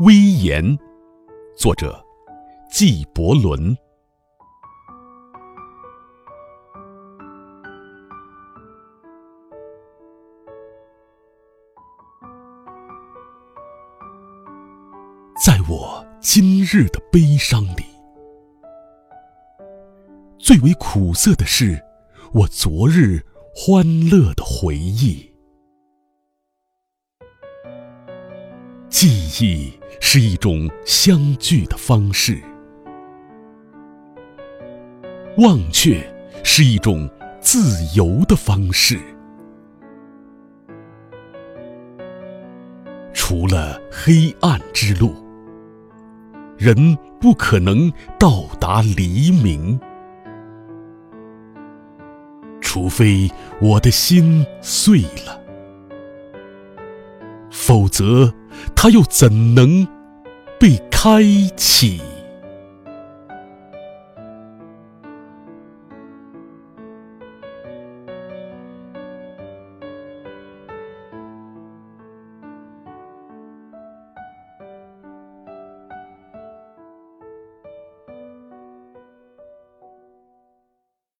威严，作者纪伯伦。在我今日的悲伤里，最为苦涩的是我昨日欢乐的回忆。记忆是一种相聚的方式，忘却是一种自由的方式。除了黑暗之路，人不可能到达黎明。除非我的心碎了，否则。它又怎能被开启？